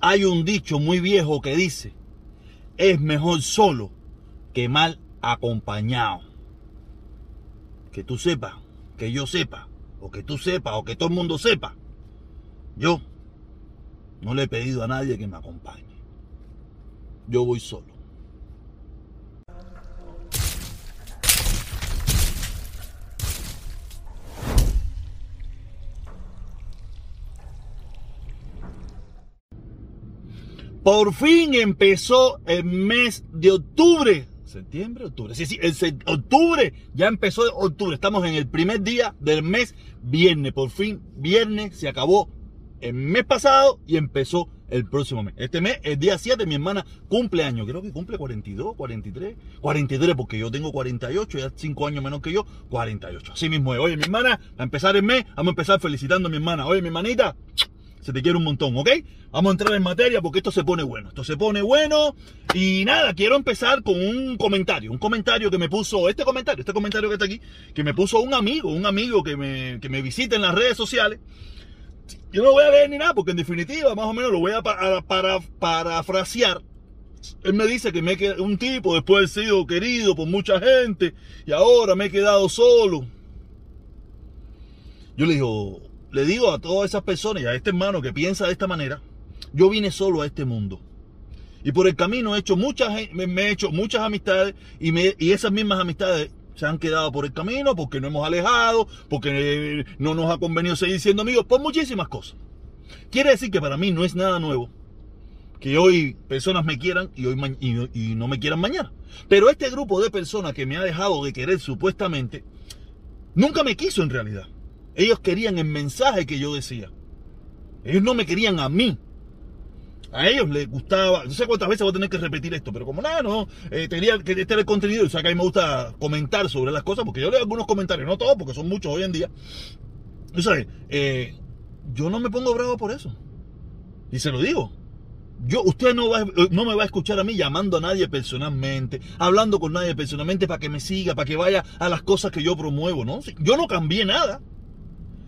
Hay un dicho muy viejo que dice, es mejor solo que mal acompañado. Que tú sepas, que yo sepa, o que tú sepas, o que todo el mundo sepa. Yo no le he pedido a nadie que me acompañe. Yo voy solo. Por fin empezó el mes de octubre. ¿Septiembre? ¿Octubre? Sí, sí, el octubre. Ya empezó octubre. Estamos en el primer día del mes viernes. Por fin, viernes se acabó el mes pasado y empezó el próximo mes. Este mes, el día 7, mi hermana cumple años. Creo que cumple 42, 43. 43 porque yo tengo 48, ya 5 años menos que yo. 48. Así mismo es. Oye, mi hermana, a empezar el mes, vamos a empezar felicitando a mi hermana. Oye, mi hermanita, se te quiere un montón, ¿ok? Vamos a entrar en materia porque esto se pone bueno. Esto se pone bueno. Y nada, quiero empezar con un comentario. Un comentario que me puso, este comentario, este comentario que está aquí, que me puso un amigo, un amigo que me, que me visita en las redes sociales. Yo no lo voy a leer ni nada porque en definitiva, más o menos lo voy a para, para, parafrasear. Él me dice que me he un tipo después de haber sido querido por mucha gente y ahora me he quedado solo. Yo le digo, le digo a todas esas personas y a este hermano que piensa de esta manera, yo vine solo a este mundo. Y por el camino he hecho muchas, me, he hecho muchas amistades y, esas mismas amistades se han quedado por el camino porque no hemos alejado, porque eh, no nos ha convenido seguir siendo amigos, por muchísimas cosas. Quiere decir que para mí no es nada nuevo que hoy personas me quieran y hoy y no me quieran mañana. Pero este grupo de personas que me ha dejado de querer supuestamente, nunca me quiso en realidad. Ellos querían el mensaje que yo decía. Ellos no me querían a mí. A ellos les gustaba, no sé cuántas veces voy a tener que repetir esto, pero como nada, no, eh, tenía que este era el contenido, o sea que a mí me gusta comentar sobre las cosas, porque yo leo algunos comentarios, no todos, porque son muchos hoy en día. Tú sabes, eh, yo no me pongo bravo por eso. Y se lo digo. Yo, usted no, va, no me va a escuchar a mí llamando a nadie personalmente, hablando con nadie personalmente para que me siga, para que vaya a las cosas que yo promuevo, ¿no? Yo no cambié nada.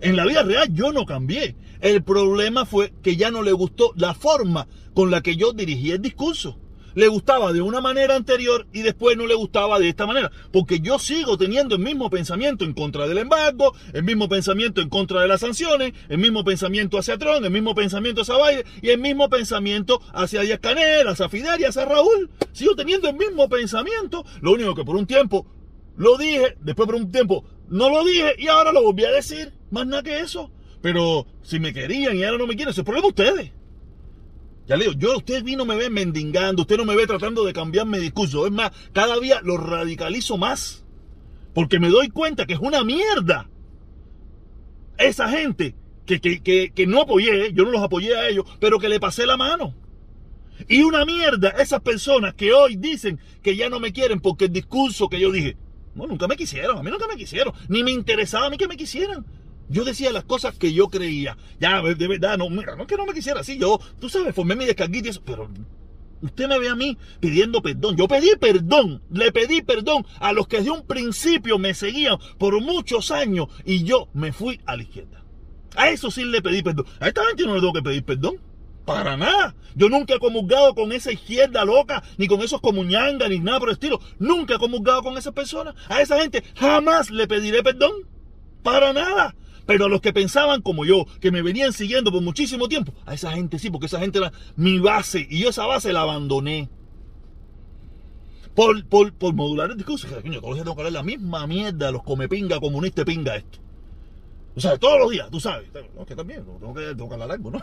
En la vida real yo no cambié. El problema fue que ya no le gustó la forma con la que yo dirigí el discurso. Le gustaba de una manera anterior y después no le gustaba de esta manera. Porque yo sigo teniendo el mismo pensamiento en contra del embargo, el mismo pensamiento en contra de las sanciones, el mismo pensamiento hacia Trump, el mismo pensamiento hacia Biden y el mismo pensamiento hacia Díaz Canel, hacia Fidel y hacia Raúl. Sigo teniendo el mismo pensamiento. Lo único que por un tiempo lo dije, después por un tiempo no lo dije y ahora lo volví a decir. Más nada que eso. Pero si me querían y ahora no me quieren, ese es el problema de ustedes. Ya le digo, yo, usted vino me ve mendigando, usted no me ve tratando de cambiar mi discurso. Es más, cada día lo radicalizo más. Porque me doy cuenta que es una mierda. Esa gente que, que, que, que no apoyé, yo no los apoyé a ellos, pero que le pasé la mano. Y una mierda esas personas que hoy dicen que ya no me quieren porque el discurso que yo dije, no, nunca me quisieron, a mí nunca me quisieron, ni me interesaba a mí que me quisieran. Yo decía las cosas que yo creía. Ya, de verdad, no, mira, no es que no me quisiera así. Yo, tú sabes, formé mi descarguita y eso, pero usted me ve a mí pidiendo perdón. Yo pedí perdón, le pedí perdón a los que desde un principio me seguían por muchos años y yo me fui a la izquierda. A eso sí le pedí perdón. A esta gente no le tengo que pedir perdón. Para nada. Yo nunca he comulgado con esa izquierda loca, ni con esos comuñangas, ni nada por el estilo. Nunca he comulgado con esas personas. A esa gente jamás le pediré perdón. Para nada. Pero a los que pensaban como yo, que me venían siguiendo por muchísimo tiempo, a esa gente sí, porque esa gente era mi base y yo esa base la abandoné. Por, por, por modular el discurso. Coño, todos tengo que hablar la misma mierda, los come pinga, comunista pinga esto. O sea, todos los días, tú sabes. No, que también, tengo que, tengo que hablar ¿no?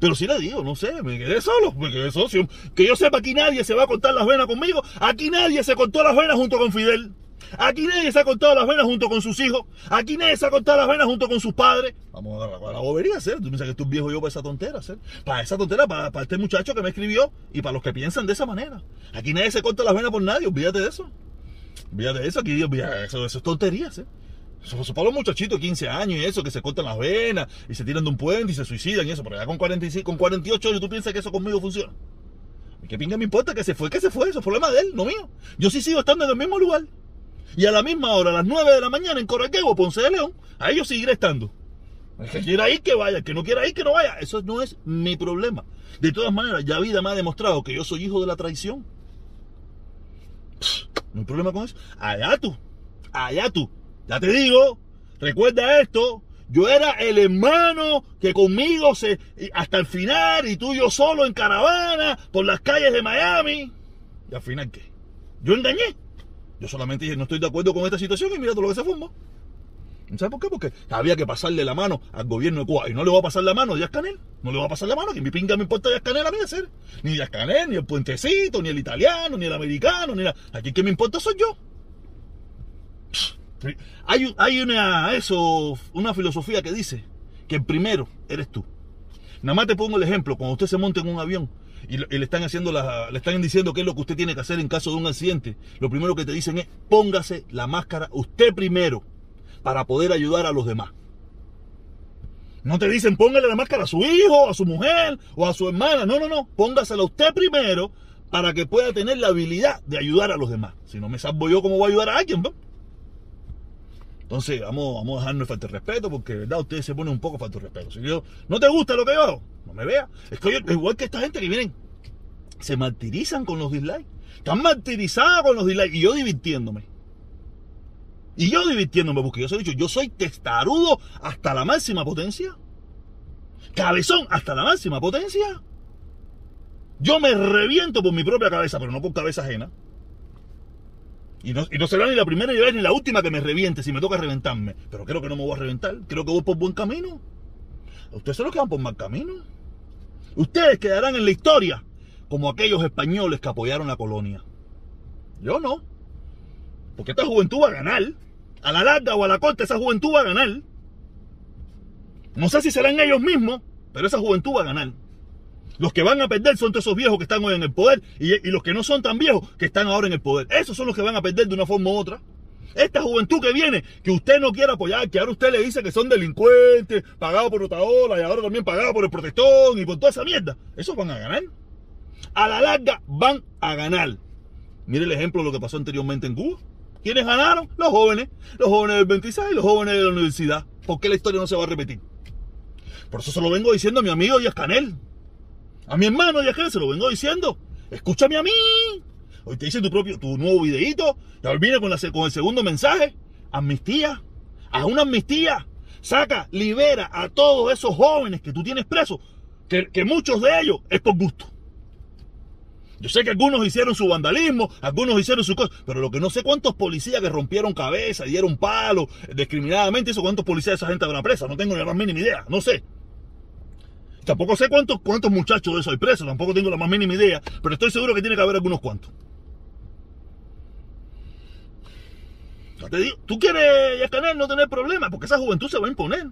Pero si le digo, no sé, me quedé solo, me quedé socio. Que yo sepa, aquí nadie se va a cortar las venas conmigo. Aquí nadie se cortó las venas junto con Fidel. Aquí nadie se ha cortado las venas junto con sus hijos. Aquí nadie se ha cortado las venas junto con sus padres. Vamos a la, la bobería, hacer. Tú piensas que estoy viejo yo para esa tontera, hacer. Para esa tontera, para, para este muchacho que me escribió y para los que piensan de esa manera. Aquí nadie se corta las venas por nadie, olvídate de eso. De eso, aquí olvídate, eso, eso es tonterías, ¿eh? Eso, para los muchachitos de 15 años y eso, que se cortan las venas y se tiran de un puente y se suicidan y eso, pero ya con 45, con 48 años tú piensas que eso conmigo funciona. ¿Y qué pinga me importa que se fue, que se fue? Eso es problema de él, no mío. Yo sí sigo estando en el mismo lugar. Y a la misma hora, a las 9 de la mañana en Correquego, Ponce de León, a ellos seguiré estando. El que quiera ir, que vaya. El que no quiera ir, que no vaya. Eso no es mi problema. De todas maneras, ya vida me ha demostrado que yo soy hijo de la traición. No hay problema con eso. Allá tú. Allá tú. Ya te digo. Recuerda esto. Yo era el hermano que conmigo se hasta el final y tú y yo solo en caravana por las calles de Miami. ¿Y al final qué? Yo engañé. Yo solamente dije, no estoy de acuerdo con esta situación y mira todo lo que se formó. ¿Sabes por qué? Porque había que pasarle la mano al gobierno de Cuba. Y no le voy a pasar la mano a Díaz Canel. No le voy a pasar la mano, que mi pinga me importa Díaz Canel a mí hacer. Ni Díaz Canel, ni el puentecito, ni el italiano, ni el americano, ni la... Aquí que me importa soy yo. Hay, hay una, eso, una filosofía que dice que el primero eres tú. Nada más te pongo el ejemplo, cuando usted se monta en un avión y, le están haciendo la, le están diciendo qué es lo que usted tiene que hacer en caso de un accidente, lo primero que te dicen es póngase la máscara usted primero para poder ayudar a los demás. No te dicen póngale la máscara a su hijo, a su mujer o a su hermana. No, no, no. Póngasela usted primero para que pueda tener la habilidad de ayudar a los demás. Si no me salvo yo, ¿cómo voy a ayudar a alguien? Entonces, vamos, vamos a dejarnos falta de respeto, porque, ¿verdad? Ustedes se ponen un poco falta de respeto. Si yo, no te gusta lo que yo hago, no me vea. Es que yo, igual que esta gente que vienen, se martirizan con los dislikes. Están martirizados con los dislikes. Y yo divirtiéndome. Y yo divirtiéndome, porque yo soy dicho, yo soy testarudo hasta la máxima potencia. Cabezón hasta la máxima potencia. Yo me reviento por mi propia cabeza, pero no por cabeza ajena. Y no, será ni la primera ni la última que me reviente si me toca reventarme. Pero creo que no me voy a reventar. Creo que voy por buen camino. Ustedes son los que van por mal camino. Ustedes quedarán en la historia como aquellos españoles que apoyaron la colonia. Yo no. Porque esta juventud va a ganar. A la larga o a la corta, esa juventud va a ganar. No sé si serán ellos mismos, pero esa juventud va a ganar. Los que van a perder son todos esos viejos que están hoy en el poder y, los que no son tan viejos que están ahora en el poder. Esos son los que van a perder de una forma u otra. Esta juventud que viene, que usted no quiere apoyar, que ahora usted le dice que son delincuentes, pagados por Otaola y ahora también pagados por el protestón y por toda esa mierda, esos van a ganar. A la larga van a ganar. Mire el ejemplo de lo que pasó anteriormente en Cuba. ¿Quiénes ganaron? Los jóvenes. Los jóvenes del 26 y los jóvenes de la universidad. ¿Por qué la historia no se va a repetir? Por eso se lo vengo diciendo a mi amigo Díaz Canel. A mi hermano Díaz Canel se lo vengo diciendo. Escúchame a mí. Hoy te hice tu propio, tu nuevo videito. Con, la, con el segundo mensaje. Amnistía. Haz una amnistía. Saca, libera a todos esos jóvenes que tú tienes presos. Que, que muchos de ellos es por gusto. Yo sé que algunos hicieron su vandalismo, algunos hicieron su cosa, pero lo que no sé cuántos policías que rompieron cabeza, dieron palo, discriminadamente, eso cuántos policías esa gente habrá presa, no tengo ni la más mínima idea, no sé. Tampoco sé cuántos, cuántos muchachos de eso hay presos, tampoco tengo la más mínima idea, pero estoy seguro que tiene que haber algunos cuantos. te digo, tú quieres, Yascanel, no tener problemas, porque esa juventud se va a imponer.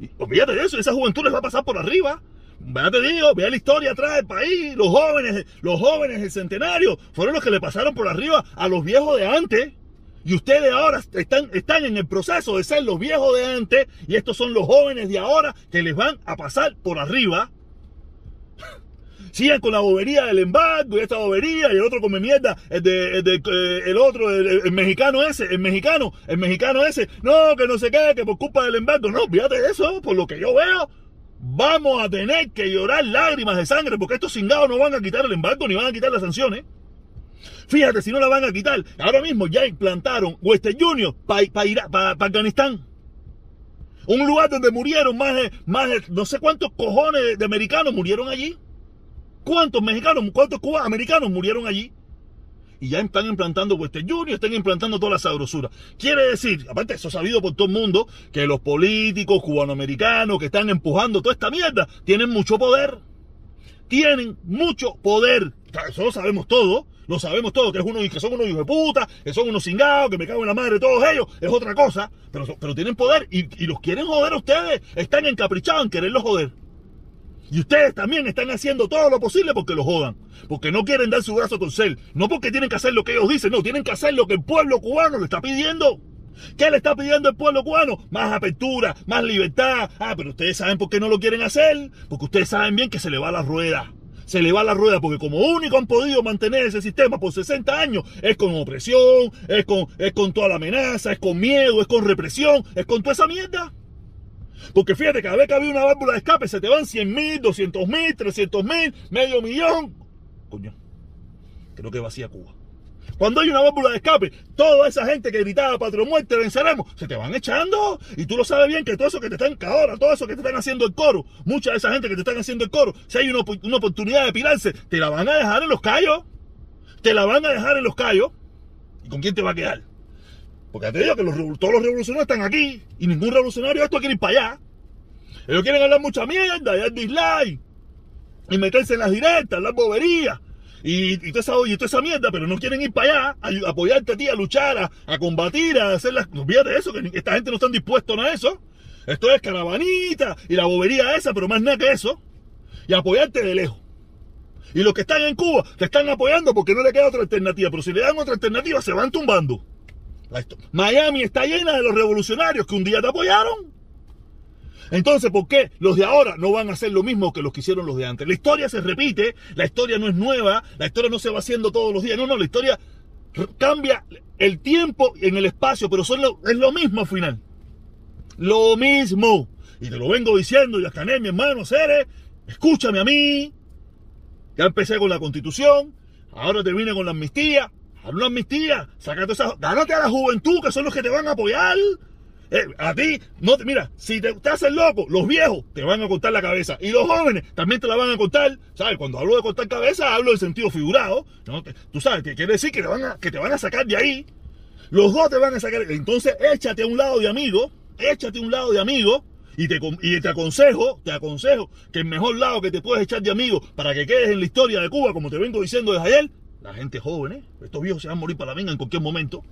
Y olvídate de eso, esa juventud les va a pasar por arriba. Ya te digo, vea la historia atrás del país. Los jóvenes, los jóvenes del centenario fueron los que le pasaron por arriba a los viejos de antes. Y ustedes ahora están, están en el proceso de ser los viejos de antes. Y estos son los jóvenes de ahora que les van a pasar por arriba. Sigan con la bobería del embargo y esta bobería y el otro come mierda, el, de, eh, el, otro, el, mexicano ese, el mexicano, el mexicano ese, no, que no se qué, que por culpa del embargo, no, fíjate eso, por lo que yo veo, vamos a tener que llorar lágrimas de sangre porque estos cingados no van a quitar el embargo ni van a quitar las sanciones. Fíjate si no la van a quitar. Ahora mismo ya implantaron Western Junior para Afganistán. Un lugar donde murieron más de, más no sé cuántos cojones de americanos murieron allí. ¿Cuántos mexicanos, cuántos cubanos americanos murieron allí? Y ya están implantando Western Junior, están implantando toda la sabrosura. Quiere decir, aparte eso sabido por todo el mundo, que los políticos cubanoamericanos que están empujando toda esta mierda tienen mucho poder. Tienen mucho poder. Eso lo sabemos todo. Lo sabemos todo, que, es uno, que son unos hijos de puta, que son unos cingados, que me cago en la madre de todos ellos, es otra cosa, pero, pero tienen poder y, y los quieren joder a ustedes, están encaprichados en quererlos joder. Y ustedes también están haciendo todo lo posible porque lo jodan. Porque no quieren dar su brazo a torcer. No porque tienen que hacer lo que ellos dicen, no, tienen que hacer lo que el pueblo cubano le está pidiendo. ¿Qué le está pidiendo el pueblo cubano? Más apertura, más libertad. Ah, pero ustedes saben por qué no lo quieren hacer. Porque ustedes saben bien que se le va la rueda. Se le va la rueda porque como único han podido mantener ese sistema por 60 años es con opresión, es con, es con toda la amenaza, es con miedo, es con represión, es con toda esa mierda. Porque fíjate, cada vez que había una válvula de escape se te van 100 mil, 200 mil, 300 mil, medio millón. Coño, creo que vacía Cuba. Cuando hay una válvula de escape, toda esa gente que gritaba Patrio Muerte, venceremos, se te van echando. Y tú lo sabes bien que todo eso que te están ahora, todo eso que te están haciendo el coro, mucha de esa gente que te están haciendo el coro, si hay una, una oportunidad de pirarse, te la van a dejar en los callos. Te la van a dejar en los callos. ¿Y con quién te va a quedar? Porque te digo que todos los revolucionarios están aquí y ningún revolucionario esto quiere ir para allá. Ellos quieren hablar mucha mierda y dar dislike y meterse en las directas, las boberías y, toda esa, y toda esa mierda, pero no quieren ir para allá a, apoyarte a ti, a luchar, a, combatir, a hacer las. Olvídate de eso, que esta gente no está dispuestos a eso. Esto es caravanita y la bobería esa, pero más nada que eso. Y apoyarte de lejos. Y los que están en Cuba te están apoyando porque no le queda otra alternativa. Pero si le dan otra alternativa, se van tumbando. Miami está llena de los revolucionarios que un día te apoyaron. Entonces, ¿por qué los de ahora no van a hacer lo mismo que los que hicieron los de antes? La historia se repite, la historia no es nueva, la historia no se va haciendo todos los días. No, no, la historia cambia el tiempo en el espacio, pero es lo mismo al final. Lo mismo. Y te lo vengo diciendo, y Cané, mi hermano, Cere, escúchame a mí. Ya empecé con la constitución, ahora te con la amnistía. Haz una amnistía, sácate esa, a la juventud, que son los que te van a apoyar. Eh, a ti, no mira, si te, te, haces loco, los viejos te van a cortar la cabeza y los jóvenes también te la van a cortar. ¿Sabes? Cuando hablo de cortar cabeza, hablo en sentido figurado. ¿no? Tú sabes que quiere decir que te, van a, que te van a sacar de ahí. Los dos te van a sacar. Entonces, échate a un lado de amigo, échate a un lado de amigo. Y te, y te aconsejo, te aconsejo que el mejor lado que te puedes echar de amigo para que quedes en la historia de Cuba, como te vengo diciendo desde ayer, la gente joven, ¿eh? estos viejos se van a morir para la venga en cualquier momento.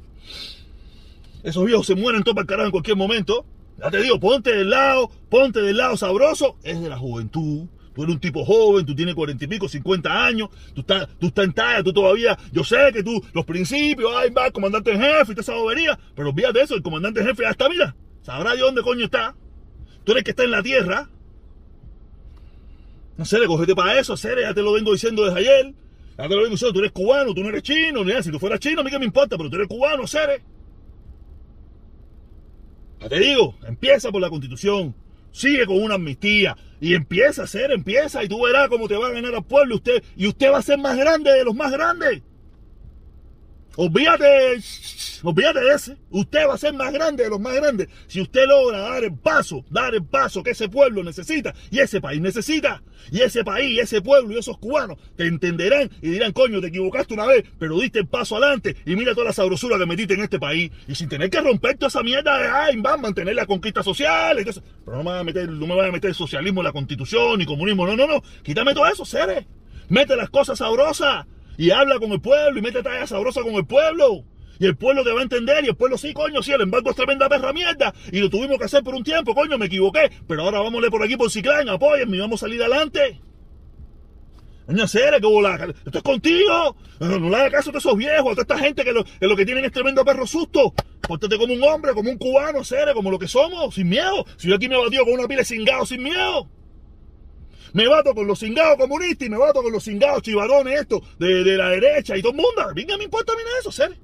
Esos viejos se mueren todo para el carajo en cualquier momento. Ya te digo, ponte del lado, ponte del lado sabroso. Es de la juventud. Tú eres un tipo joven, tú tienes cuarenta y pico, cincuenta años, tú estás, tú estás en talla, tú todavía, yo sé que tú, los principios, ay, va, comandante en jefe y toda esa bobería, pero olvídate de eso, el comandante en jefe ya está, mira, sabrá de dónde coño está. Tú eres el que está en la tierra. No sé, le cogete para eso, Cere, ya te lo vengo diciendo desde ayer. Ya te lo vengo diciendo, tú eres cubano, tú no eres chino, ni si tú fueras chino, a mí que me importa, pero tú eres cubano, Cere. Te digo, empieza por la constitución, sigue con una amnistía y empieza a hacer, empieza y tú verás cómo te va a ganar al pueblo usted y usted va a ser más grande de los más grandes. Olvídate, olvídate de ese. Usted va a ser más grande de los más grandes si usted logra dar el paso, dar el paso que ese pueblo necesita y ese país necesita. Y ese país, ese pueblo y esos cubanos te entenderán y dirán, coño, te equivocaste una vez, pero diste el paso adelante y mira toda la sabrosura que metiste en este país. Y sin tener que romper toda esa mierda de, ay, van a mantener la conquista social. Entonces, pero no me, van a meter, no me a meter socialismo en la constitución ni comunismo. No, no, no. Quítame todo eso, seres. Mete las cosas sabrosas y habla con el pueblo y mete talla sabrosa con el pueblo. Y el pueblo te va a entender y el pueblo sí, coño, sí, el embargo es tremenda perra mierda. Y lo tuvimos que hacer por un tiempo, coño, me equivoqué. Pero ahora vámonos por aquí por Ciclán, apóyenme y vamos a salir adelante. Serio, que bola. Esto es contigo. No, le hagas caso a esos viejos, a toda esta gente que lo, que que tienen es tremendo perro susto. Pórtate como un hombre, como un cubano, serio, como lo que somos, sin miedo. Si yo aquí me batido con una pila de cingado sin miedo. Me bato con los cingados comunistas y me bato con los cingados chivarones estos de, de, la derecha y todo el mundo. Venga, me importa a mí nada de eso, Cere.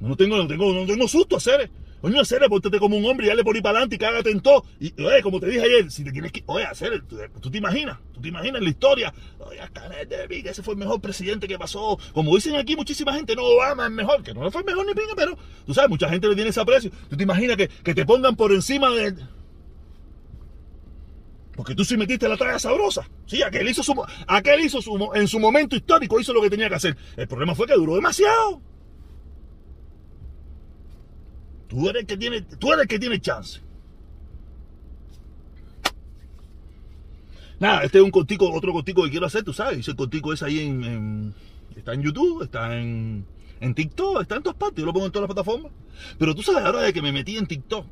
No tengo, no tengo, no tengo susto, Cere. Coño, Cere, pórtate como un hombre y dale por ahí para adelante y cágate en todo. Y, oye, como te dije ayer, si te tienes que. Oye, Cere, tú, tú, te imaginas, tú te imaginas la historia. Oye, Canete, que ese fue el mejor presidente que pasó. Como dicen aquí muchísima gente, no, Obama es mejor. Que no fue el mejor ni pinga, pero tú sabes, mucha gente le tiene ese aprecio. Tú te imaginas que, que te pongan por encima de porque tú sí metiste la traga sabrosa. Sí, aquel hizo, su, aquel hizo su, en su momento histórico, hizo lo que tenía que hacer. El problema fue que duró demasiado. Tú eres el que tiene, tú eres el que tiene chance. Nada, este es un contigo, otro contigo que quiero hacer, tú sabes. Ese contigo es ahí en, está en YouTube, está en, en TikTok, está en todas partes. Yo lo pongo en todas las plataformas. Pero tú sabes, ahora de que me metí en TikTok,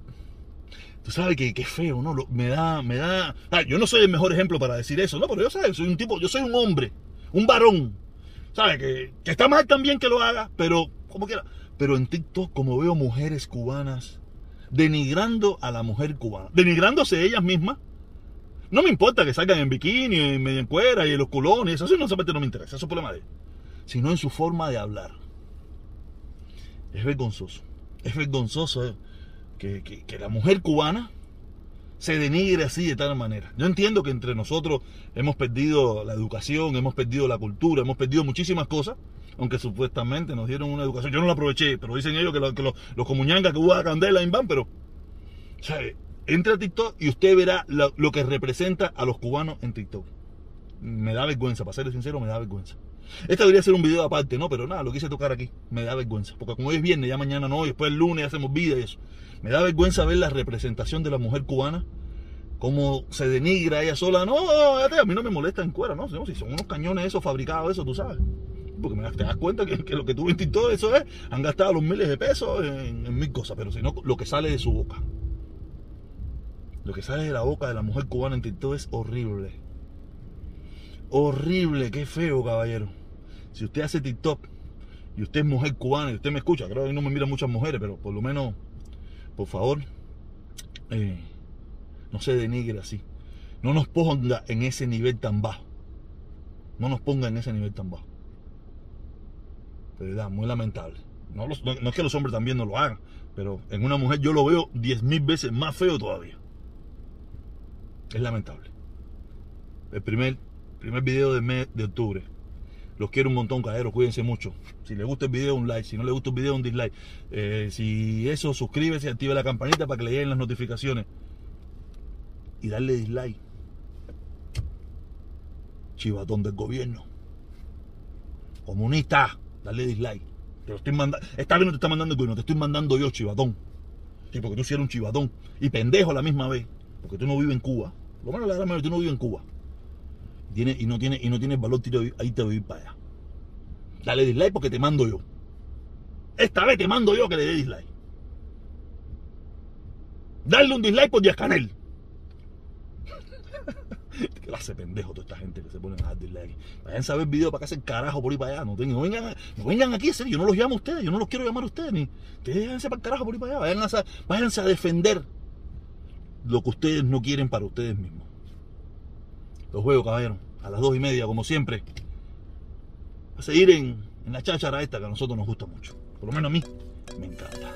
Tú sabes que, que feo, ¿no? me da, me da. Ah, yo no soy el mejor ejemplo para decir eso, ¿no? Pero yo sabes, soy un tipo, yo soy un hombre, un varón. ¿Sabes? Que, que está mal también que lo haga, pero como quiera. Pero en TikTok, como veo mujeres cubanas denigrando a la mujer cubana, denigrándose ellas mismas. No me importa que salgan en bikini, en cuera y en los culones, eso, eso no, no me interesa, eso es problema de ellos. Sino en su forma de hablar. Es vergonzoso. Es vergonzoso. Eh que, la mujer cubana se denigre así de tal manera. Yo entiendo que entre nosotros hemos perdido la educación, hemos perdido la cultura, hemos perdido muchísimas cosas, aunque supuestamente nos dieron una educación. Yo no la aproveché, pero dicen ellos que, lo, que lo, los comuñangas que hubo a candela en van, pero, ¿sabe? Entra a TikTok y usted verá lo, lo que representa a los cubanos en TikTok. Me da vergüenza, para ser sincero, me da vergüenza. Este debería ser un video aparte, ¿no? Pero nada, lo quise tocar aquí. Me da vergüenza. Porque como hoy es viernes, ya mañana no, y después el lunes hacemos vida y eso. Me da vergüenza ver la representación de la mujer cubana. Cómo se denigra ella sola. No, a mí no me molesta en cuera, ¿no? Si son unos cañones esos fabricados, eso, tú sabes. Porque te das cuenta que, lo que tú en todo eso es, han gastado los miles de pesos en, en mil cosas, pero si no, lo que sale de su boca. Lo que sale de la boca de la mujer cubana en TikTok es horrible. Horrible, qué feo, caballero. Si usted hace TikTok y usted es mujer cubana y usted me escucha, creo que no me miran muchas mujeres, pero por lo menos, por favor, eh, no se denigre así. No nos ponga en ese nivel tan bajo. No nos ponga en ese nivel tan bajo. De verdad, muy lamentable. No, es que los hombres también no lo hagan, pero en una mujer yo lo veo diez mil veces más feo todavía. Es lamentable. El primer, primer video del mes de octubre. Los quiero un montón, caeros. Cuídense mucho. Si les gusta el video, un like. Si no les gusta el video, un dislike. Eh, si eso, suscríbete y active la campanita para que le lleguen las notificaciones. Y darle dislike. Chivatón del gobierno. Comunista. Darle dislike. Te lo estoy mandando. Esta vez no te está mandando el gobierno, te estoy mandando yo, chivatón. Sí, porque tú sí eres un chivatón. Y pendejo a la misma vez. Porque tú no vives en Cuba. Lo menos la verdad, tú no vives en Cuba. Tiene, y no tiene y no tienes valor ahí te voy para allá. Dale dislike porque te mando yo. Esta vez te mando yo que le dé dislike. Dale un dislike por Canel. ¿Qué clase pendejo toda esta gente que se ponen a dar dislike? Vayan a ver video para que hacen carajo por ahí para allá. No, vengan, vengan aquí, serio. Yo no los llamo a ustedes. Yo no los quiero llamar a ustedes. Ni. Ustedes váyanse para el carajo por ahí para allá. Váyanse a, váyanse a defender lo que ustedes no quieren para ustedes mismos. Los juegos, caballero, a las dos y media, como siempre. A seguir en, en la cháchara esta que a nosotros nos gusta mucho. Por lo menos a mí me encanta.